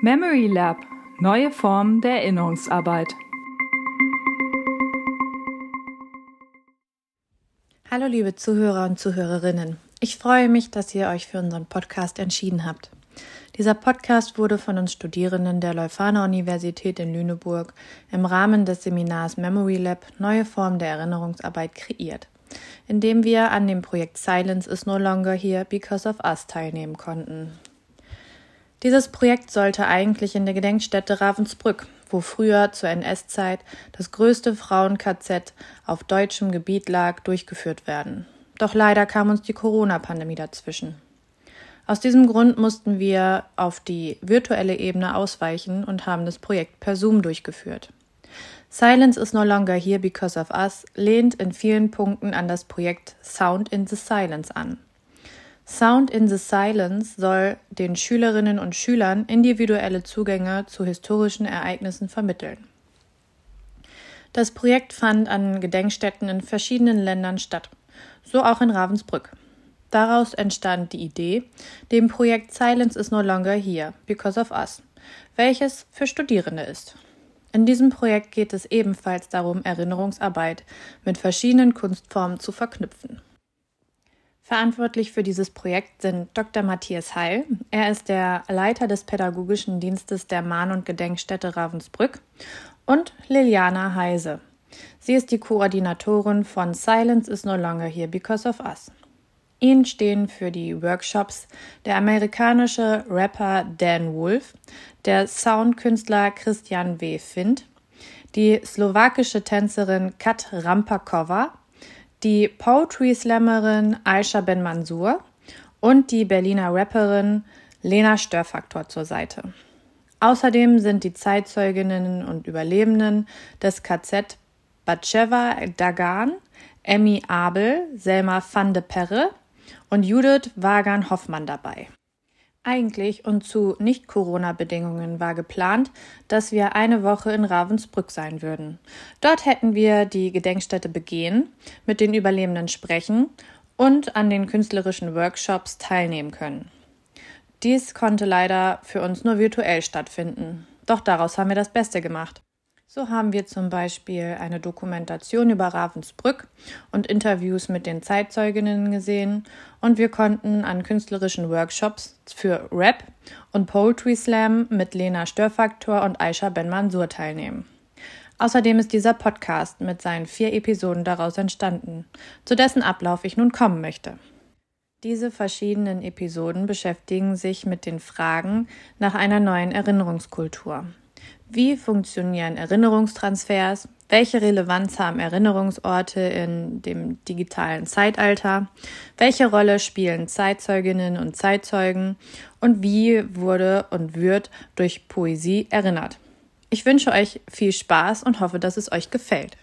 Memory Lab Neue Formen der Erinnerungsarbeit. Hallo liebe Zuhörer und Zuhörerinnen. Ich freue mich, dass ihr euch für unseren Podcast entschieden habt. Dieser Podcast wurde von uns Studierenden der Leuphana Universität in Lüneburg im Rahmen des Seminars Memory Lab Neue Formen der Erinnerungsarbeit kreiert, indem wir an dem Projekt Silence is no longer here because of us teilnehmen konnten. Dieses Projekt sollte eigentlich in der Gedenkstätte Ravensbrück, wo früher zur NS-Zeit das größte Frauen-KZ auf deutschem Gebiet lag, durchgeführt werden. Doch leider kam uns die Corona-Pandemie dazwischen. Aus diesem Grund mussten wir auf die virtuelle Ebene ausweichen und haben das Projekt per Zoom durchgeführt. Silence is no longer here because of us lehnt in vielen Punkten an das Projekt Sound in the Silence an. Sound in the Silence soll den Schülerinnen und Schülern individuelle Zugänge zu historischen Ereignissen vermitteln. Das Projekt fand an Gedenkstätten in verschiedenen Ländern statt, so auch in Ravensbrück. Daraus entstand die Idee, dem Projekt Silence is no longer here because of us, welches für Studierende ist. In diesem Projekt geht es ebenfalls darum, Erinnerungsarbeit mit verschiedenen Kunstformen zu verknüpfen. Verantwortlich für dieses Projekt sind Dr. Matthias Heil. Er ist der Leiter des Pädagogischen Dienstes der Mahn- und Gedenkstätte Ravensbrück und Liliana Heise. Sie ist die Koordinatorin von Silence is no longer here because of us. Ihnen stehen für die Workshops der amerikanische Rapper Dan Wolf, der Soundkünstler Christian W. Fint, die slowakische Tänzerin Kat Rampakova die Poetry Slammerin Aisha Ben Mansour und die Berliner Rapperin Lena Störfaktor zur Seite. Außerdem sind die Zeitzeuginnen und Überlebenden des KZ Batsheva Dagan, Emmy Abel, Selma van de Perre und Judith Wagan Hoffmann dabei. Eigentlich und zu Nicht-Corona-Bedingungen war geplant, dass wir eine Woche in Ravensbrück sein würden. Dort hätten wir die Gedenkstätte begehen, mit den Überlebenden sprechen und an den künstlerischen Workshops teilnehmen können. Dies konnte leider für uns nur virtuell stattfinden. Doch daraus haben wir das Beste gemacht. So haben wir zum Beispiel eine Dokumentation über Ravensbrück und Interviews mit den Zeitzeuginnen gesehen und wir konnten an künstlerischen Workshops für Rap und Poetry Slam mit Lena Störfaktor und Aisha Ben Mansur teilnehmen. Außerdem ist dieser Podcast mit seinen vier Episoden daraus entstanden, zu dessen Ablauf ich nun kommen möchte. Diese verschiedenen Episoden beschäftigen sich mit den Fragen nach einer neuen Erinnerungskultur. Wie funktionieren Erinnerungstransfers? Welche Relevanz haben Erinnerungsorte in dem digitalen Zeitalter? Welche Rolle spielen Zeitzeuginnen und Zeitzeugen? Und wie wurde und wird durch Poesie erinnert? Ich wünsche euch viel Spaß und hoffe, dass es euch gefällt.